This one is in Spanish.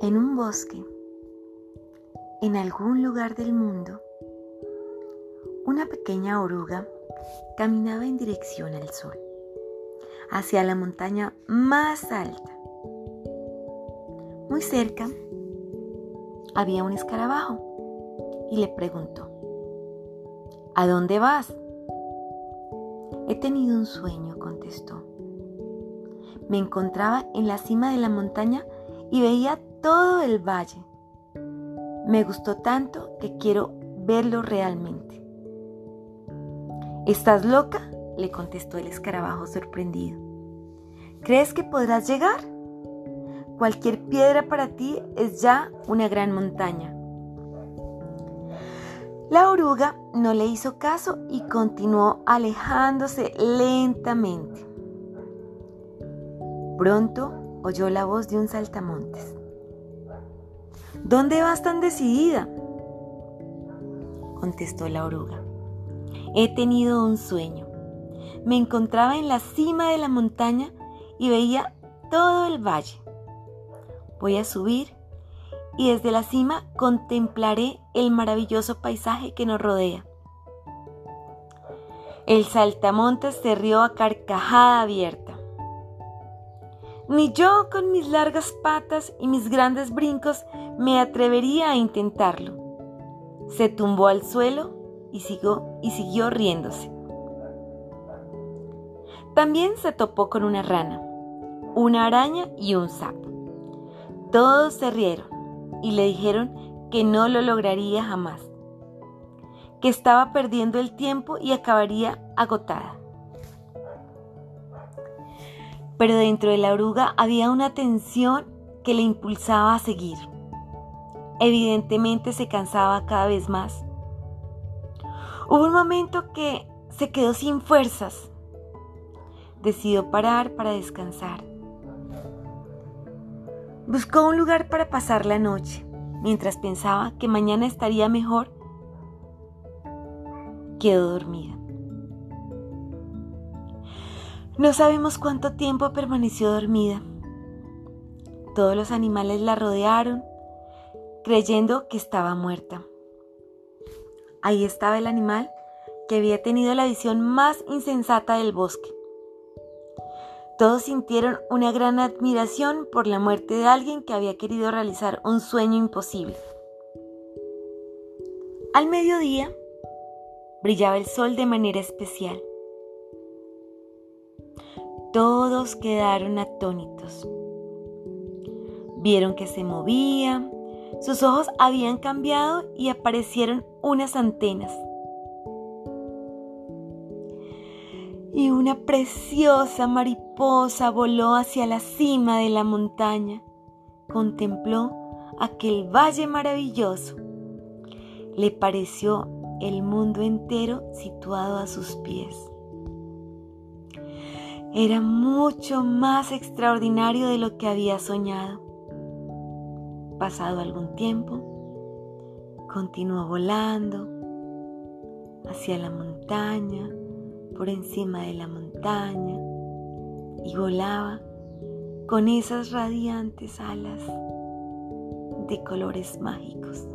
En un bosque, en algún lugar del mundo, una pequeña oruga caminaba en dirección al sol, hacia la montaña más alta. Muy cerca había un escarabajo y le preguntó, ¿A dónde vas? He tenido un sueño, contestó. Me encontraba en la cima de la montaña y veía todo el valle. Me gustó tanto que quiero verlo realmente. ¿Estás loca? le contestó el escarabajo sorprendido. ¿Crees que podrás llegar? Cualquier piedra para ti es ya una gran montaña. La oruga no le hizo caso y continuó alejándose lentamente. Pronto oyó la voz de un saltamontes. ¿Dónde vas tan decidida? contestó la oruga. He tenido un sueño. Me encontraba en la cima de la montaña y veía todo el valle. Voy a subir y desde la cima contemplaré el maravilloso paisaje que nos rodea. El saltamontes se rió a carcajada abierta. Ni yo con mis largas patas y mis grandes brincos me atrevería a intentarlo. Se tumbó al suelo y siguió, y siguió riéndose. También se topó con una rana, una araña y un sapo. Todos se rieron y le dijeron que no lo lograría jamás, que estaba perdiendo el tiempo y acabaría agotada pero dentro de la oruga había una tensión que le impulsaba a seguir. Evidentemente se cansaba cada vez más. Hubo un momento que se quedó sin fuerzas. Decidió parar para descansar. Buscó un lugar para pasar la noche, mientras pensaba que mañana estaría mejor. Quedó dormida. No sabemos cuánto tiempo permaneció dormida. Todos los animales la rodearon, creyendo que estaba muerta. Ahí estaba el animal que había tenido la visión más insensata del bosque. Todos sintieron una gran admiración por la muerte de alguien que había querido realizar un sueño imposible. Al mediodía brillaba el sol de manera especial. Todos quedaron atónitos. Vieron que se movía, sus ojos habían cambiado y aparecieron unas antenas. Y una preciosa mariposa voló hacia la cima de la montaña. Contempló aquel valle maravilloso. Le pareció el mundo entero situado a sus pies era mucho más extraordinario de lo que había soñado. Pasado algún tiempo, continuó volando hacia la montaña, por encima de la montaña, y volaba con esas radiantes alas de colores mágicos.